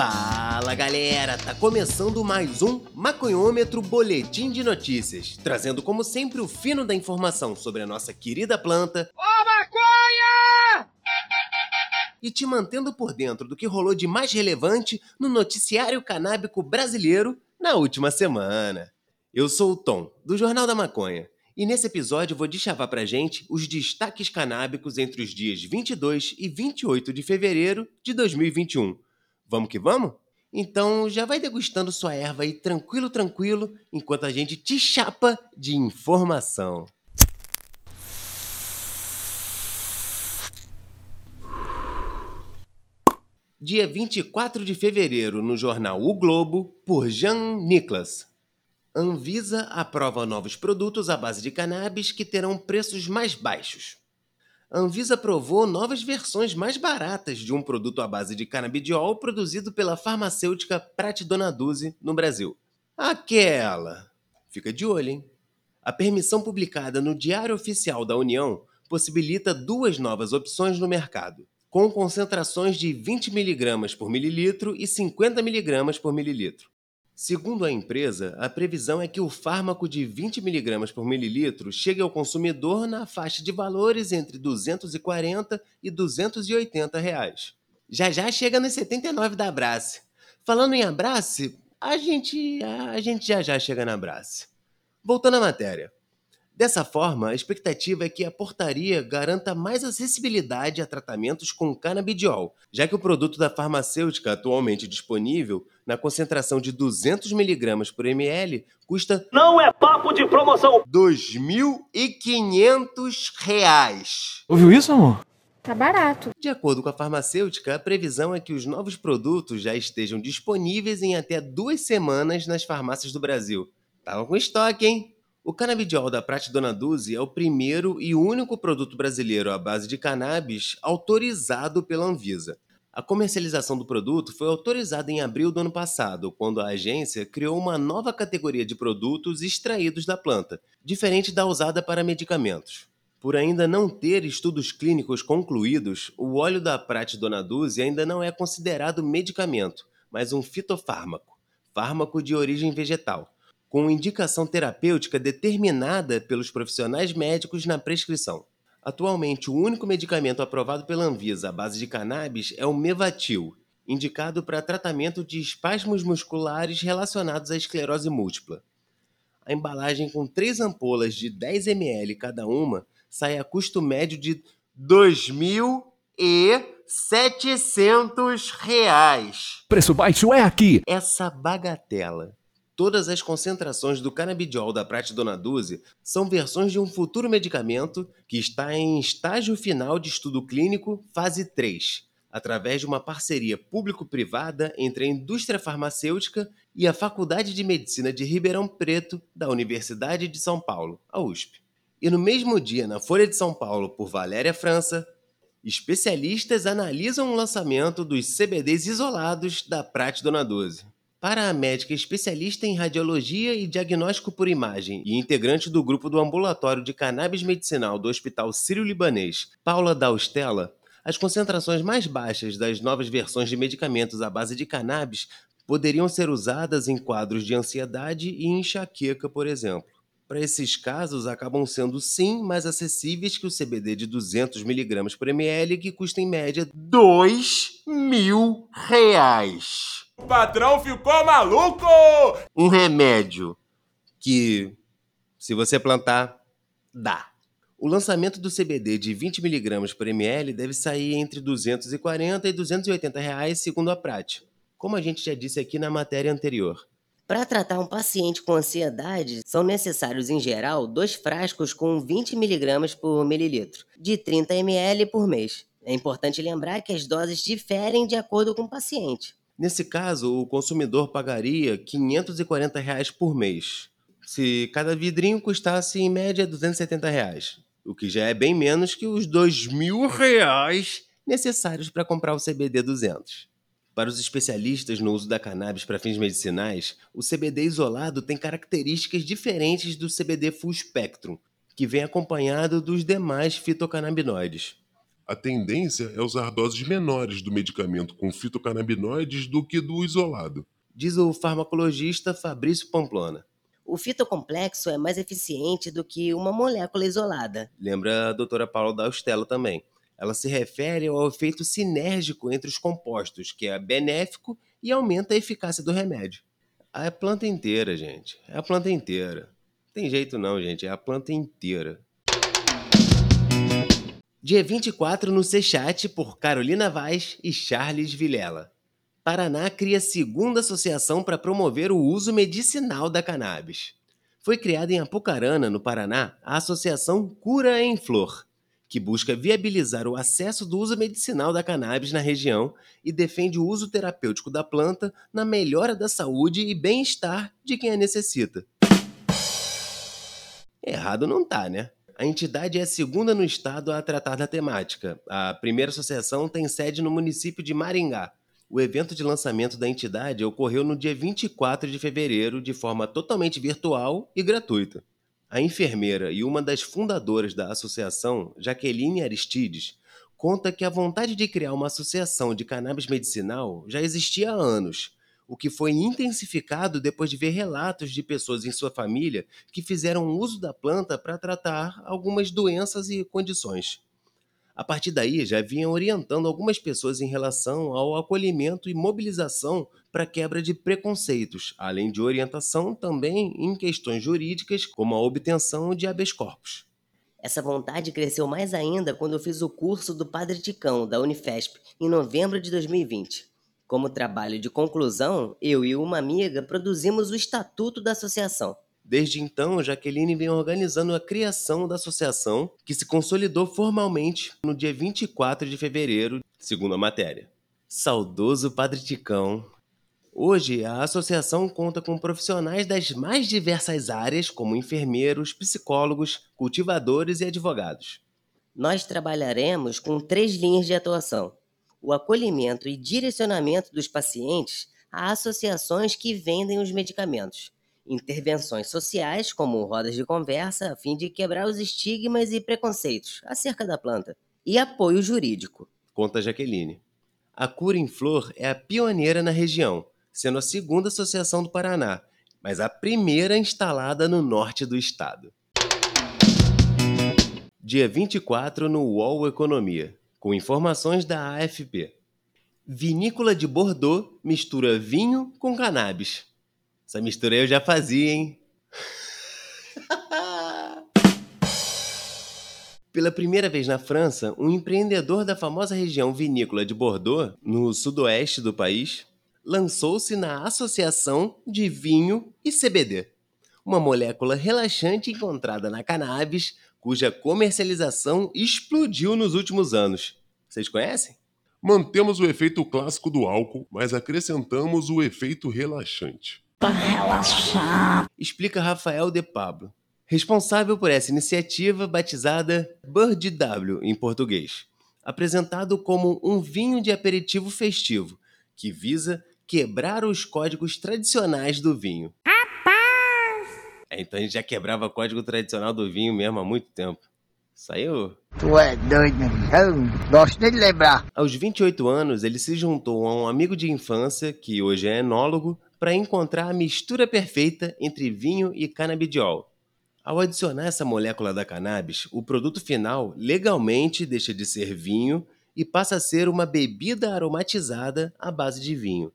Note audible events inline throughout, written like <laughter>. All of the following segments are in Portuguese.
Fala galera, tá começando mais um Maconhômetro Boletim de Notícias, trazendo como sempre o fino da informação sobre a nossa querida planta. Ô maconha! E te mantendo por dentro do que rolou de mais relevante no noticiário canábico brasileiro na última semana. Eu sou o Tom, do Jornal da Maconha, e nesse episódio vou deschavar pra gente os destaques canábicos entre os dias 22 e 28 de fevereiro de 2021. Vamos que vamos? Então já vai degustando sua erva aí tranquilo, tranquilo, enquanto a gente te chapa de informação. Dia 24 de fevereiro, no jornal O Globo, por Jean Nicholas. Anvisa aprova novos produtos à base de cannabis que terão preços mais baixos. A Anvisa aprovou novas versões mais baratas de um produto à base de canabidiol produzido pela farmacêutica Prat Dona Duze no Brasil. Aquela! Fica de olho, hein? A permissão publicada no Diário Oficial da União possibilita duas novas opções no mercado, com concentrações de 20 mg por mililitro e 50 mg por mililitro. Segundo a empresa, a previsão é que o fármaco de 20 mg por mililitro chegue ao consumidor na faixa de valores entre 240 e 280 reais. Já já chega nos 79 da Abrace. Falando em Abrace, a gente, a gente já já chega na Abrace. Voltando à matéria. Dessa forma, a expectativa é que a portaria garanta mais acessibilidade a tratamentos com canabidiol, já que o produto da farmacêutica atualmente disponível, na concentração de 200 mg por ml, custa Não é papo de promoção! R$ 2.500. Ouviu isso, amor? Tá barato. De acordo com a farmacêutica, a previsão é que os novos produtos já estejam disponíveis em até duas semanas nas farmácias do Brasil. Tava com estoque, hein? O canabidiol da Prat Dona Duze é o primeiro e único produto brasileiro à base de cannabis autorizado pela Anvisa. A comercialização do produto foi autorizada em abril do ano passado, quando a agência criou uma nova categoria de produtos extraídos da planta, diferente da usada para medicamentos. Por ainda não ter estudos clínicos concluídos, o óleo da Prat Dona Duze ainda não é considerado medicamento, mas um fitofármaco, fármaco de origem vegetal com indicação terapêutica determinada pelos profissionais médicos na prescrição. Atualmente, o único medicamento aprovado pela Anvisa à base de cannabis é o Mevatil, indicado para tratamento de espasmos musculares relacionados à esclerose múltipla. A embalagem com três ampolas de 10 ml cada uma sai a custo médio de 2.700 reais. Preço baixo é aqui. Essa bagatela Todas as concentrações do canabidiol da Prate Dona 12 são versões de um futuro medicamento que está em estágio final de estudo clínico, fase 3, através de uma parceria público-privada entre a indústria farmacêutica e a Faculdade de Medicina de Ribeirão Preto da Universidade de São Paulo, a USP. E no mesmo dia, na Folha de São Paulo, por Valéria França, especialistas analisam o lançamento dos CBDs isolados da Prate Dona 12. Para a médica especialista em radiologia e diagnóstico por imagem e integrante do grupo do Ambulatório de Cannabis Medicinal do Hospital Sírio-Libanês, Paula Daustella, as concentrações mais baixas das novas versões de medicamentos à base de cannabis poderiam ser usadas em quadros de ansiedade e enxaqueca, por exemplo. Para esses casos, acabam sendo sim mais acessíveis que o CBD de 200 mg por ml, que custa em média 2 mil reais. O patrão ficou maluco! Um remédio que, se você plantar, dá. O lançamento do CBD de 20mg por ml deve sair entre 240 e 280 reais, segundo a prática, como a gente já disse aqui na matéria anterior. Para tratar um paciente com ansiedade, são necessários, em geral, dois frascos com 20 mg por mililitro, de 30 ml por mês. É importante lembrar que as doses diferem de acordo com o paciente. Nesse caso, o consumidor pagaria 540 reais por mês, se cada vidrinho custasse em média 270 reais, o que já é bem menos que os 2 mil reais necessários para comprar o CBD 200. Para os especialistas no uso da cannabis para fins medicinais, o CBD isolado tem características diferentes do CBD full spectrum, que vem acompanhado dos demais fitocannabinoides. A tendência é usar doses menores do medicamento com fitocannabinoides do que do isolado. Diz o farmacologista Fabrício Pamplona. O fitocomplexo é mais eficiente do que uma molécula isolada. Lembra a doutora Paula Daustello também. Ela se refere ao efeito sinérgico entre os compostos, que é benéfico e aumenta a eficácia do remédio. É a planta inteira, gente. É a planta inteira. Tem jeito não, gente. É a planta inteira. Dia 24 no Sechat por Carolina Vaz e Charles Vilela. Paraná cria segunda associação para promover o uso medicinal da cannabis. Foi criada em Apucarana, no Paraná, a Associação Cura em Flor, que busca viabilizar o acesso do uso medicinal da cannabis na região e defende o uso terapêutico da planta na melhora da saúde e bem-estar de quem a necessita. Errado não tá, né? A entidade é a segunda no estado a tratar da temática. A primeira associação tem sede no município de Maringá. O evento de lançamento da entidade ocorreu no dia 24 de fevereiro de forma totalmente virtual e gratuita. A enfermeira e uma das fundadoras da associação, Jaqueline Aristides, conta que a vontade de criar uma associação de cannabis medicinal já existia há anos, o que foi intensificado depois de ver relatos de pessoas em sua família que fizeram uso da planta para tratar algumas doenças e condições. A partir daí, já vinham orientando algumas pessoas em relação ao acolhimento e mobilização para quebra de preconceitos, além de orientação também em questões jurídicas, como a obtenção de habeas corpus. Essa vontade cresceu mais ainda quando eu fiz o curso do Padre Ticão, da Unifesp, em novembro de 2020. Como trabalho de conclusão, eu e uma amiga produzimos o Estatuto da Associação. Desde então, Jaqueline vem organizando a criação da associação, que se consolidou formalmente no dia 24 de fevereiro, segundo a matéria. Saudoso Padre Ticão Hoje, a associação conta com profissionais das mais diversas áreas, como enfermeiros, psicólogos, cultivadores e advogados. Nós trabalharemos com três linhas de atuação: o acolhimento e direcionamento dos pacientes a associações que vendem os medicamentos, intervenções sociais, como rodas de conversa, a fim de quebrar os estigmas e preconceitos acerca da planta, e apoio jurídico. Conta Jaqueline. A Cura em Flor é a pioneira na região sendo a segunda associação do Paraná, mas a primeira instalada no norte do estado. Dia 24 no UOL Economia, com informações da AFP. Vinícola de Bordeaux mistura vinho com cannabis. Essa mistura eu já fazia, hein? <laughs> Pela primeira vez na França, um empreendedor da famosa região vinícola de Bordeaux, no sudoeste do país, lançou-se na associação de vinho e CBD, uma molécula relaxante encontrada na cannabis, cuja comercialização explodiu nos últimos anos. Vocês conhecem? Mantemos o efeito clássico do álcool, mas acrescentamos o efeito relaxante. Para relaxar. Explica Rafael de Pablo, responsável por essa iniciativa batizada Bird W em português, apresentado como um vinho de aperitivo festivo que visa quebrar os códigos tradicionais do vinho. Então a gente já quebrava o código tradicional do vinho mesmo há muito tempo. Saiu? Tu é doido, eu gosto de lembrar. Aos 28 anos, ele se juntou a um amigo de infância, que hoje é enólogo, para encontrar a mistura perfeita entre vinho e canabidiol. Ao adicionar essa molécula da cannabis, o produto final legalmente deixa de ser vinho e passa a ser uma bebida aromatizada à base de vinho.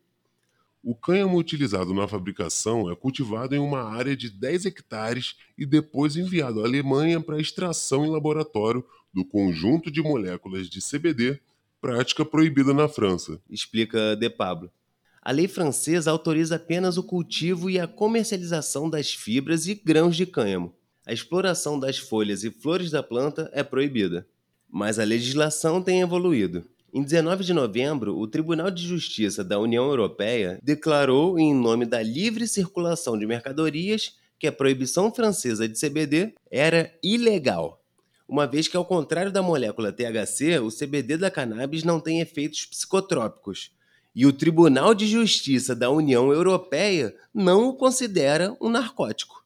O cânhamo utilizado na fabricação é cultivado em uma área de 10 hectares e depois enviado à Alemanha para extração em laboratório do conjunto de moléculas de CBD, prática proibida na França. Explica De Pablo. A lei francesa autoriza apenas o cultivo e a comercialização das fibras e grãos de cânhamo. A exploração das folhas e flores da planta é proibida. Mas a legislação tem evoluído. Em 19 de novembro, o Tribunal de Justiça da União Europeia declarou, em nome da livre circulação de mercadorias, que a proibição francesa de CBD era ilegal, uma vez que, ao contrário da molécula THC, o CBD da cannabis não tem efeitos psicotrópicos. E o Tribunal de Justiça da União Europeia não o considera um narcótico.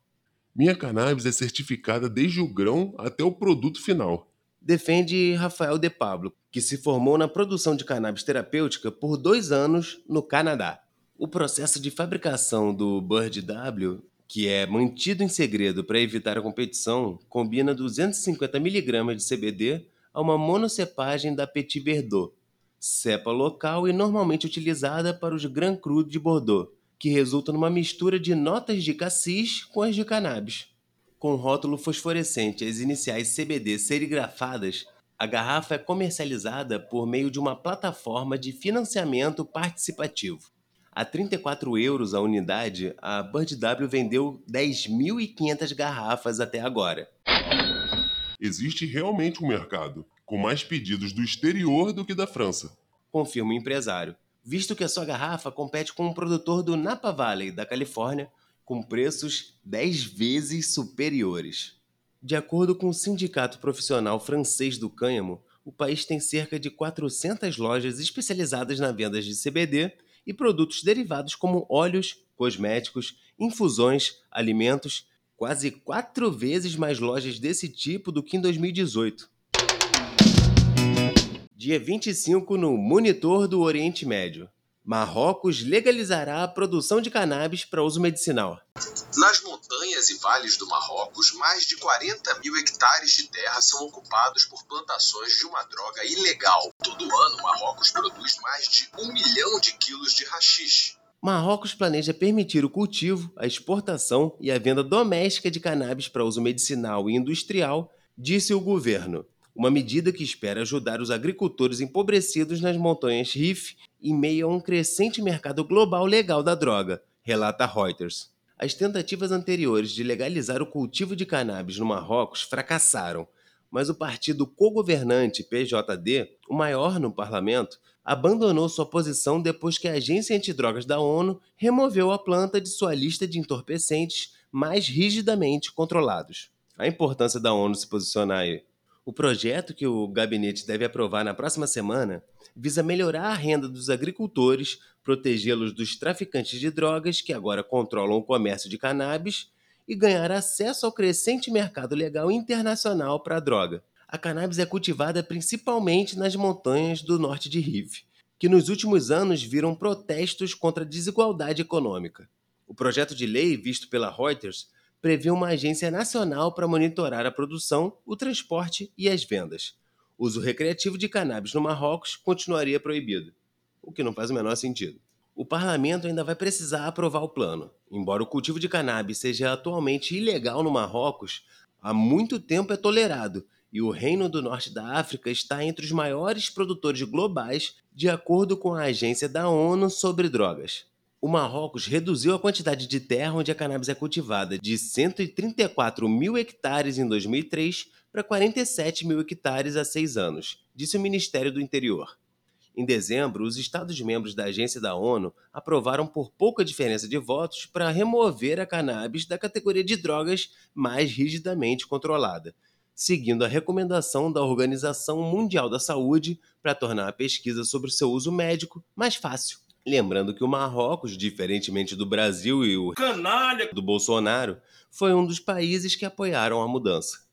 Minha cannabis é certificada desde o grão até o produto final. Defende Rafael De Pablo, que se formou na produção de cannabis terapêutica por dois anos no Canadá. O processo de fabricação do Bird W, que é mantido em segredo para evitar a competição, combina 250 mg de CBD a uma monocepagem da Petit Verdot, cepa local e normalmente utilizada para os Grand Cru de Bordeaux, que resulta numa mistura de notas de cassis com as de cannabis. Com rótulo fosforescente e as iniciais CBD serigrafadas, a garrafa é comercializada por meio de uma plataforma de financiamento participativo. A 34 euros a unidade, a Bird W vendeu 10.500 garrafas até agora. Existe realmente um mercado, com mais pedidos do exterior do que da França. Confirma o empresário, visto que a sua garrafa compete com um produtor do Napa Valley, da Califórnia, com preços 10 vezes superiores. De acordo com o Sindicato Profissional Francês do Cânhamo, o país tem cerca de 400 lojas especializadas na venda de CBD e produtos derivados como óleos, cosméticos, infusões, alimentos, quase quatro vezes mais lojas desse tipo do que em 2018. Dia 25 no Monitor do Oriente Médio. Marrocos legalizará a produção de cannabis para uso medicinal. Nas montanhas e vales do Marrocos, mais de 40 mil hectares de terra são ocupados por plantações de uma droga ilegal. Todo ano, Marrocos produz mais de um milhão de quilos de haxixe. Marrocos planeja permitir o cultivo, a exportação e a venda doméstica de cannabis para uso medicinal e industrial, disse o governo. Uma medida que espera ajudar os agricultores empobrecidos nas montanhas Rif em meio a um crescente mercado global legal da droga, relata Reuters. As tentativas anteriores de legalizar o cultivo de cannabis no Marrocos fracassaram, mas o partido co-governante PJD, o maior no parlamento, abandonou sua posição depois que a Agência Antidrogas da ONU removeu a planta de sua lista de entorpecentes mais rigidamente controlados. A importância da ONU se posicionar aí. O projeto que o gabinete deve aprovar na próxima semana visa melhorar a renda dos agricultores, protegê-los dos traficantes de drogas que agora controlam o comércio de cannabis e ganhar acesso ao crescente mercado legal internacional para a droga. A cannabis é cultivada principalmente nas montanhas do norte de Rive, que nos últimos anos viram protestos contra a desigualdade econômica. O projeto de lei, visto pela Reuters, prevê uma agência nacional para monitorar a produção, o transporte e as vendas uso recreativo de cannabis no Marrocos continuaria proibido, o que não faz o menor sentido. O parlamento ainda vai precisar aprovar o plano. Embora o cultivo de cannabis seja atualmente ilegal no Marrocos, há muito tempo é tolerado e o Reino do Norte da África está entre os maiores produtores globais, de acordo com a Agência da ONU sobre Drogas. O Marrocos reduziu a quantidade de terra onde a cannabis é cultivada de 134 mil hectares em 2003 para 47 mil hectares há seis anos, disse o Ministério do Interior. Em dezembro, os Estados-membros da agência da ONU aprovaram por pouca diferença de votos para remover a cannabis da categoria de drogas mais rigidamente controlada, seguindo a recomendação da Organização Mundial da Saúde para tornar a pesquisa sobre seu uso médico mais fácil. Lembrando que o Marrocos, diferentemente do Brasil e o canalha do Bolsonaro, foi um dos países que apoiaram a mudança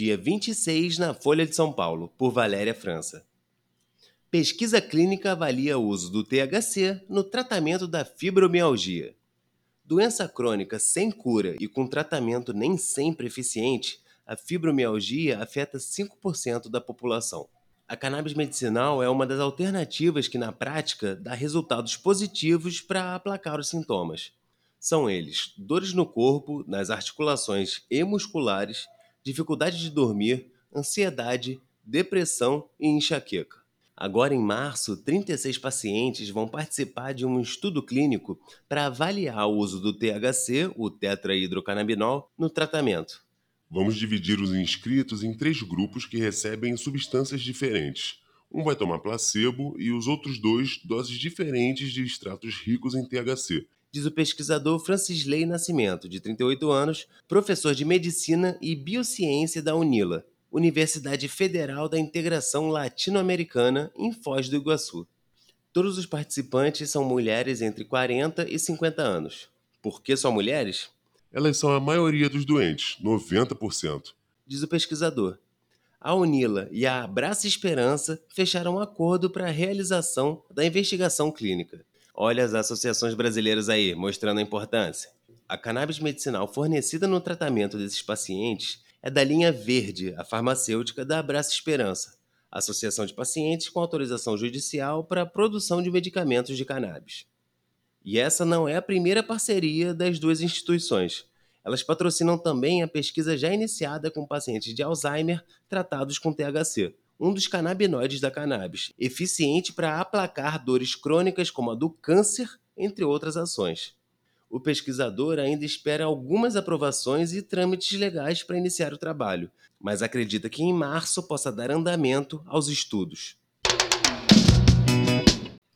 dia 26, na Folha de São Paulo, por Valéria França. Pesquisa clínica avalia o uso do THC no tratamento da fibromialgia. Doença crônica sem cura e com tratamento nem sempre eficiente, a fibromialgia afeta 5% da população. A cannabis medicinal é uma das alternativas que, na prática, dá resultados positivos para aplacar os sintomas. São eles dores no corpo, nas articulações e musculares dificuldade de dormir, ansiedade, depressão e enxaqueca. Agora, em março, 36 pacientes vão participar de um estudo clínico para avaliar o uso do THC, o tetrahidrocannabinol, no tratamento. Vamos dividir os inscritos em três grupos que recebem substâncias diferentes. Um vai tomar placebo e os outros dois doses diferentes de extratos ricos em THC, diz o pesquisador Francisley Nascimento, de 38 anos, professor de Medicina e Biociência da UNILA, Universidade Federal da Integração Latino-Americana, em Foz do Iguaçu. Todos os participantes são mulheres entre 40 e 50 anos. Por que só mulheres? Elas são a maioria dos doentes, 90%. diz o pesquisador. A Unila e a Abraça Esperança fecharam um acordo para a realização da investigação clínica. Olha as associações brasileiras aí, mostrando a importância. A cannabis medicinal fornecida no tratamento desses pacientes é da linha verde, a farmacêutica da Abraça Esperança, associação de pacientes com autorização judicial para a produção de medicamentos de cannabis. E essa não é a primeira parceria das duas instituições. Elas patrocinam também a pesquisa já iniciada com pacientes de Alzheimer tratados com THC, um dos canabinoides da cannabis, eficiente para aplacar dores crônicas como a do câncer, entre outras ações. O pesquisador ainda espera algumas aprovações e trâmites legais para iniciar o trabalho, mas acredita que em março possa dar andamento aos estudos.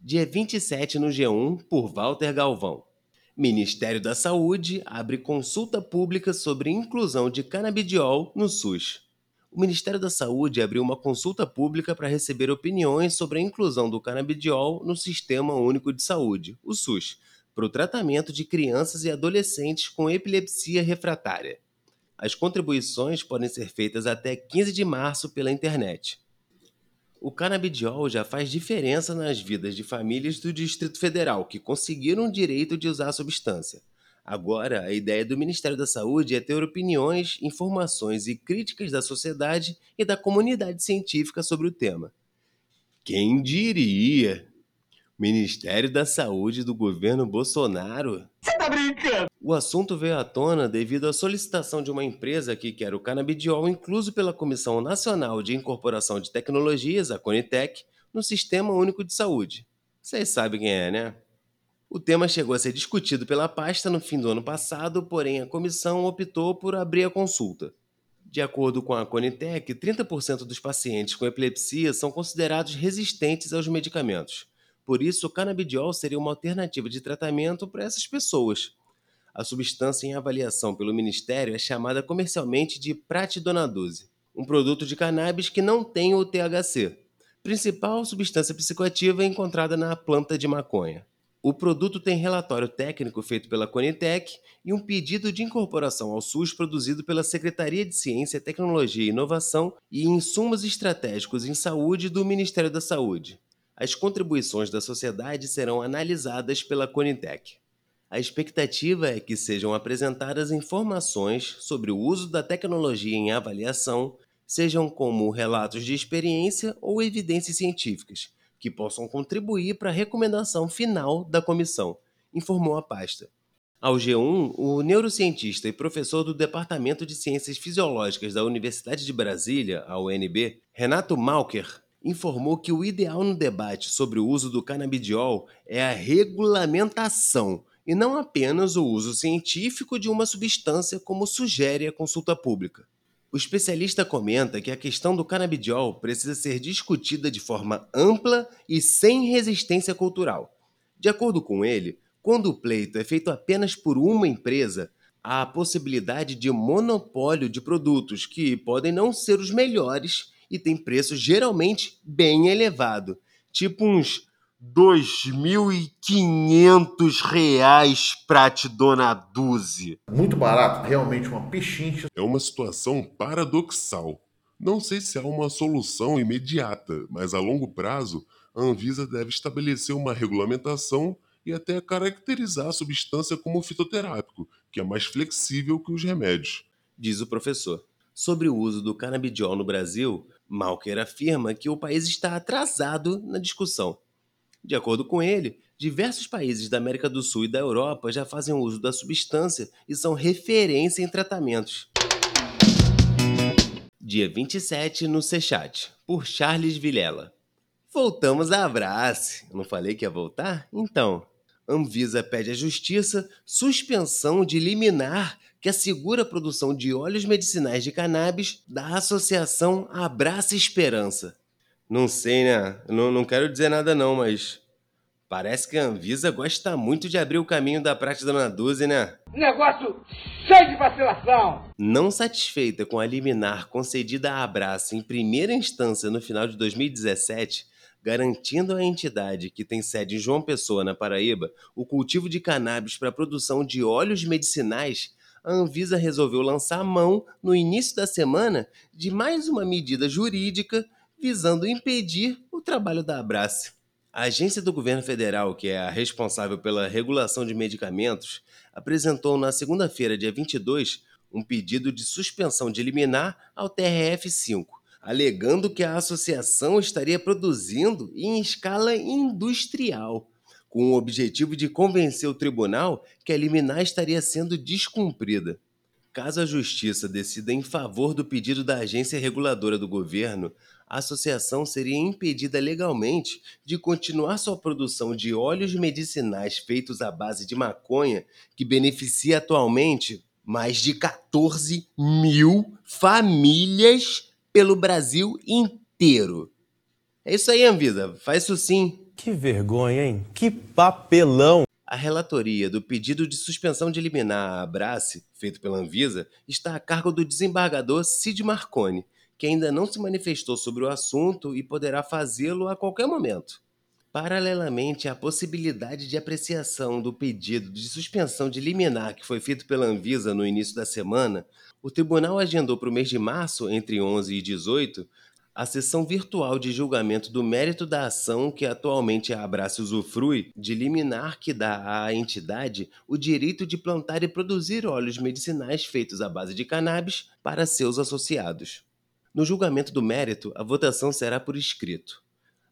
Dia 27 no G1 por Walter Galvão. Ministério da Saúde abre consulta pública sobre inclusão de canabidiol no SUS. O Ministério da Saúde abriu uma consulta pública para receber opiniões sobre a inclusão do canabidiol no Sistema Único de Saúde, o SUS, para o tratamento de crianças e adolescentes com epilepsia refratária. As contribuições podem ser feitas até 15 de março pela internet. O canabidiol já faz diferença nas vidas de famílias do Distrito Federal que conseguiram o direito de usar a substância. Agora, a ideia do Ministério da Saúde é ter opiniões, informações e críticas da sociedade e da comunidade científica sobre o tema. Quem diria? Ministério da Saúde do governo Bolsonaro? Você tá brincando? O assunto veio à tona devido à solicitação de uma empresa que quer o canabidiol incluso pela Comissão Nacional de Incorporação de Tecnologias, a Conitec, no Sistema Único de Saúde. Vocês sabem quem é, né? O tema chegou a ser discutido pela pasta no fim do ano passado, porém a comissão optou por abrir a consulta. De acordo com a Conitec, 30% dos pacientes com epilepsia são considerados resistentes aos medicamentos. Por isso, o canabidiol seria uma alternativa de tratamento para essas pessoas. A substância em avaliação pelo Ministério é chamada comercialmente de pratidonadose, um produto de cannabis que não tem o THC, principal substância psicoativa encontrada na planta de maconha. O produto tem relatório técnico feito pela Conitec e um pedido de incorporação ao SUS produzido pela Secretaria de Ciência, Tecnologia e Inovação e Insumos Estratégicos em Saúde do Ministério da Saúde as contribuições da sociedade serão analisadas pela Conitec. A expectativa é que sejam apresentadas informações sobre o uso da tecnologia em avaliação, sejam como relatos de experiência ou evidências científicas, que possam contribuir para a recomendação final da comissão, informou a pasta. Ao G1, o neurocientista e professor do Departamento de Ciências Fisiológicas da Universidade de Brasília, a UNB, Renato Malker, informou que o ideal no debate sobre o uso do canabidiol é a regulamentação e não apenas o uso científico de uma substância como sugere a consulta pública. O especialista comenta que a questão do canabidiol precisa ser discutida de forma ampla e sem resistência cultural. De acordo com ele, quando o pleito é feito apenas por uma empresa, há a possibilidade de monopólio de produtos que podem não ser os melhores e tem preço geralmente bem elevado, tipo uns 2.500 reais Pratidona Duze. Muito barato, realmente uma pechincha. É uma situação paradoxal. Não sei se há uma solução imediata, mas a longo prazo, a Anvisa deve estabelecer uma regulamentação e até caracterizar a substância como fitoterápico, que é mais flexível que os remédios. Diz o professor. Sobre o uso do canabidiol no Brasil, Malker afirma que o país está atrasado na discussão. De acordo com ele, diversos países da América do Sul e da Europa já fazem uso da substância e são referência em tratamentos. Dia 27 no Sechat, por Charles Vilela. Voltamos a abraço. Não falei que ia voltar? Então, Anvisa pede à Justiça suspensão de liminar que assegura a produção de óleos medicinais de cannabis da Associação Abraça Esperança. Não sei, né? Não, não quero dizer nada não, mas parece que a Anvisa gosta muito de abrir o caminho da prática da Naduze, né? Negócio cheio de vacilação! Não satisfeita com a liminar concedida à Abraça em primeira instância no final de 2017, garantindo à entidade que tem sede em João Pessoa, na Paraíba, o cultivo de cannabis para a produção de óleos medicinais, a Anvisa resolveu lançar mão, no início da semana, de mais uma medida jurídica visando impedir o trabalho da Abrace. A agência do governo federal, que é a responsável pela regulação de medicamentos, apresentou na segunda-feira, dia 22, um pedido de suspensão de liminar ao TRF-5, alegando que a associação estaria produzindo em escala industrial, com o objetivo de convencer o tribunal que a liminar estaria sendo descumprida. Caso a Justiça decida em favor do pedido da agência reguladora do governo, a associação seria impedida legalmente de continuar sua produção de óleos medicinais feitos à base de maconha, que beneficia atualmente mais de 14 mil famílias pelo Brasil inteiro. É isso aí, Anvisa. Faz isso sim. Que vergonha, hein? Que papelão! A relatoria do pedido de suspensão de liminar à Abrace, feito pela Anvisa, está a cargo do desembargador Cid Marconi, que ainda não se manifestou sobre o assunto e poderá fazê-lo a qualquer momento. Paralelamente à possibilidade de apreciação do pedido de suspensão de liminar que foi feito pela Anvisa no início da semana, o tribunal agendou para o mês de março, entre 11 e 18, a sessão virtual de julgamento do mérito da ação que atualmente a Abraço usufrui de liminar que dá à entidade o direito de plantar e produzir óleos medicinais feitos à base de cannabis para seus associados. No julgamento do mérito, a votação será por escrito.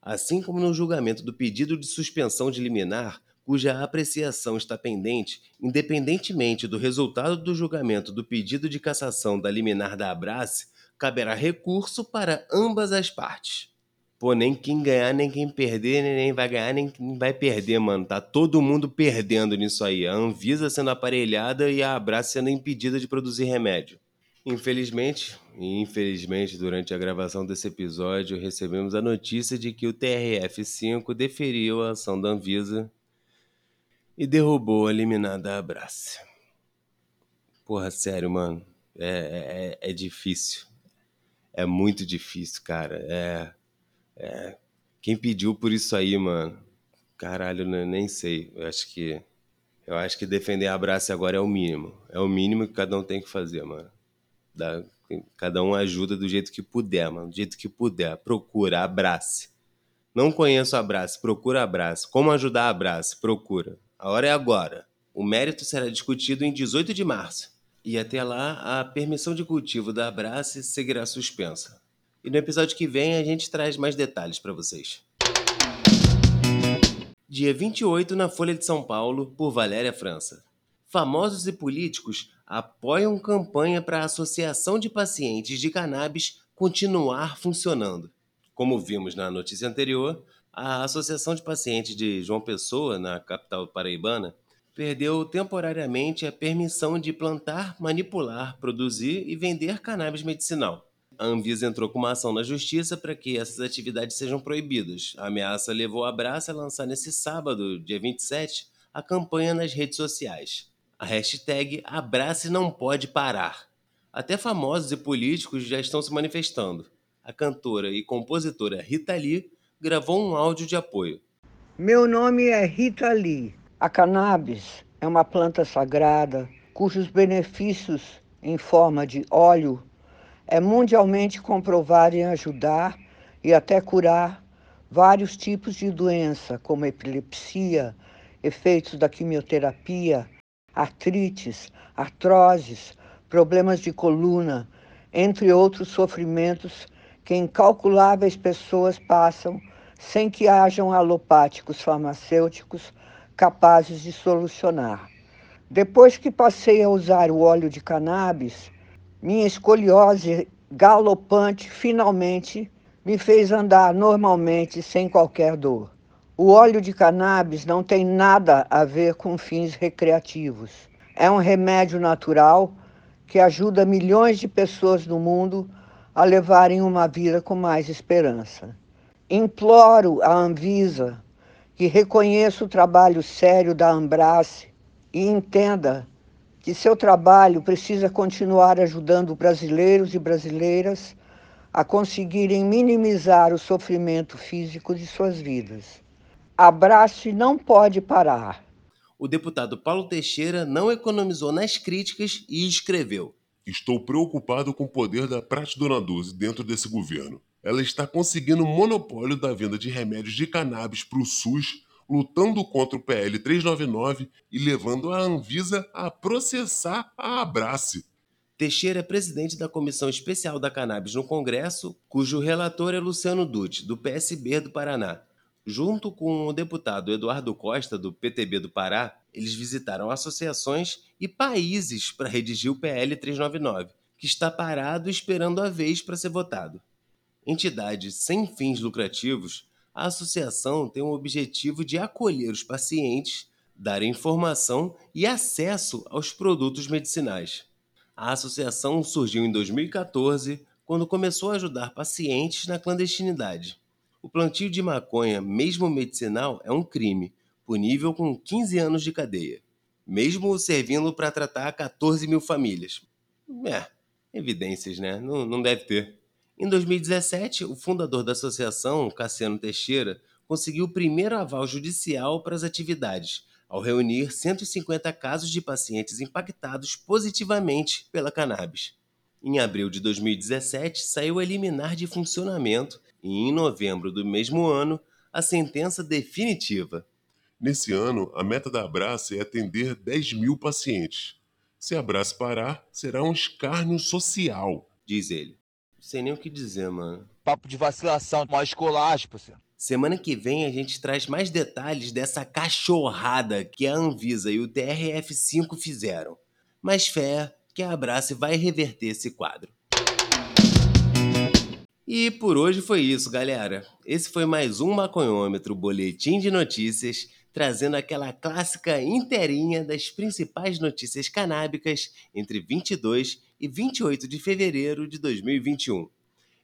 Assim como no julgamento do pedido de suspensão de liminar, cuja apreciação está pendente, independentemente do resultado do julgamento do pedido de cassação da liminar da Abrace, caberá recurso para ambas as partes. Pô, nem quem ganhar, nem quem perder, nem vai ganhar, nem quem vai perder, mano. Tá todo mundo perdendo nisso aí. A Anvisa sendo aparelhada e a Abrace sendo impedida de produzir remédio. Infelizmente, infelizmente, durante a gravação desse episódio, recebemos a notícia de que o TRF-5 deferiu a ação da Anvisa e derrubou a eliminada Abrace. Porra, sério, mano. É, é, é difícil. É muito difícil, cara. É, é. Quem pediu por isso aí, mano? Caralho, nem sei. Eu acho que. Eu acho que defender a Abrace agora é o mínimo. É o mínimo que cada um tem que fazer, mano. Cada um ajuda do jeito que puder, mano. Do jeito que puder. Procura, abrace. Não conheço abraço, procura abraço. Como ajudar abraço? Procura. A hora é agora. O mérito será discutido em 18 de março. E até lá, a permissão de cultivo da Abrace seguirá suspensa. E no episódio que vem a gente traz mais detalhes para vocês. Dia 28 na Folha de São Paulo, por Valéria França. Famosos e políticos apoiam campanha para a Associação de Pacientes de Cannabis continuar funcionando. Como vimos na notícia anterior, a Associação de Pacientes de João Pessoa, na capital paraibana, perdeu temporariamente a permissão de plantar, manipular, produzir e vender cannabis medicinal. A Anvisa entrou com uma ação na justiça para que essas atividades sejam proibidas. A ameaça levou a Braça a lançar nesse sábado, dia 27, a campanha nas redes sociais a hashtag Abrace Não Pode Parar. Até famosos e políticos já estão se manifestando. A cantora e compositora Rita Lee gravou um áudio de apoio. Meu nome é Rita Lee. A cannabis é uma planta sagrada cujos benefícios em forma de óleo é mundialmente comprovado em ajudar e até curar vários tipos de doença, como epilepsia, efeitos da quimioterapia, artrites, artroses, problemas de coluna, entre outros sofrimentos que incalculáveis pessoas passam sem que hajam alopáticos farmacêuticos capazes de solucionar. Depois que passei a usar o óleo de cannabis, minha escoliose galopante finalmente me fez andar normalmente sem qualquer dor. O óleo de cannabis não tem nada a ver com fins recreativos. É um remédio natural que ajuda milhões de pessoas no mundo a levarem uma vida com mais esperança. Imploro a Anvisa que reconheça o trabalho sério da Ambrace e entenda que seu trabalho precisa continuar ajudando brasileiros e brasileiras a conseguirem minimizar o sofrimento físico de suas vidas. Abrace não pode parar. o deputado Paulo Teixeira não economizou nas críticas e escreveu: Estou preocupado com o poder da Pratidona 12 dentro desse governo. Ela está conseguindo o monopólio da venda de remédios de cannabis para o SUS, lutando contra o PL 399 e levando a Anvisa a processar a Abrace. Teixeira é presidente da Comissão Especial da Cannabis no Congresso, cujo relator é Luciano Dutti, do PSB do Paraná. Junto com o deputado Eduardo Costa, do PTB do Pará, eles visitaram associações e países para redigir o PL 399, que está parado esperando a vez para ser votado. Entidade sem fins lucrativos, a associação tem o objetivo de acolher os pacientes, dar informação e acesso aos produtos medicinais. A associação surgiu em 2014, quando começou a ajudar pacientes na clandestinidade. O plantio de maconha, mesmo medicinal, é um crime, punível com 15 anos de cadeia, mesmo servindo para tratar 14 mil famílias. É, evidências, né? Não, não deve ter. Em 2017, o fundador da associação, Cassiano Teixeira, conseguiu o primeiro aval judicial para as atividades, ao reunir 150 casos de pacientes impactados positivamente pela cannabis. Em abril de 2017, saiu a liminar de funcionamento e, em novembro do mesmo ano, a sentença definitiva. Nesse ano, a meta da Abrace é atender 10 mil pacientes. Se a Abrace parar, será um escárnio social, diz ele. Sei nem o que dizer, mano. Papo de vacilação, mó escolástico, assim. Semana que vem a gente traz mais detalhes dessa cachorrada que a Anvisa e o TRF5 fizeram. Mas fé que a Abrace vai reverter esse quadro. E por hoje foi isso, galera. Esse foi mais um Maconhômetro Boletim de Notícias, trazendo aquela clássica inteirinha das principais notícias canábicas entre 22 e 28 de fevereiro de 2021.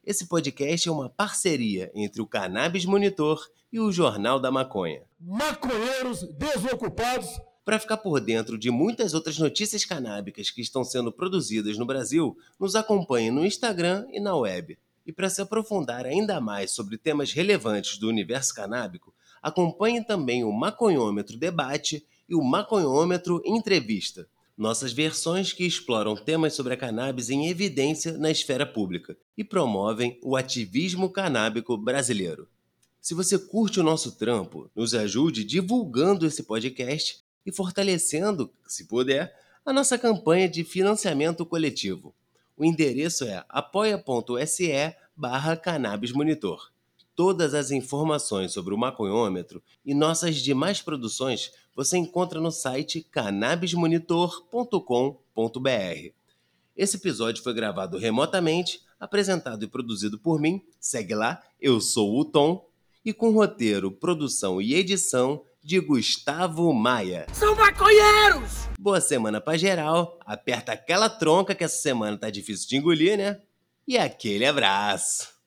Esse podcast é uma parceria entre o Cannabis Monitor e o Jornal da Maconha. Maconheiros desocupados para ficar por dentro de muitas outras notícias canábicas que estão sendo produzidas no Brasil, nos acompanhe no Instagram e na web. E para se aprofundar ainda mais sobre temas relevantes do universo canábico, acompanhe também o Maconhômetro Debate e o Maconhômetro Entrevista, nossas versões que exploram temas sobre a cannabis em evidência na esfera pública e promovem o ativismo canábico brasileiro. Se você curte o nosso trampo, nos ajude divulgando esse podcast e fortalecendo, se puder, a nossa campanha de financiamento coletivo. O endereço é apoia.se barra. Todas as informações sobre o maconhômetro e nossas demais produções você encontra no site cannabismonitor.com.br. Esse episódio foi gravado remotamente, apresentado e produzido por mim, segue lá, eu sou o Tom, e com roteiro, produção e edição de Gustavo Maia. São maconheiros! Boa semana pra geral, aperta aquela tronca que essa semana tá difícil de engolir, né? E aquele abraço!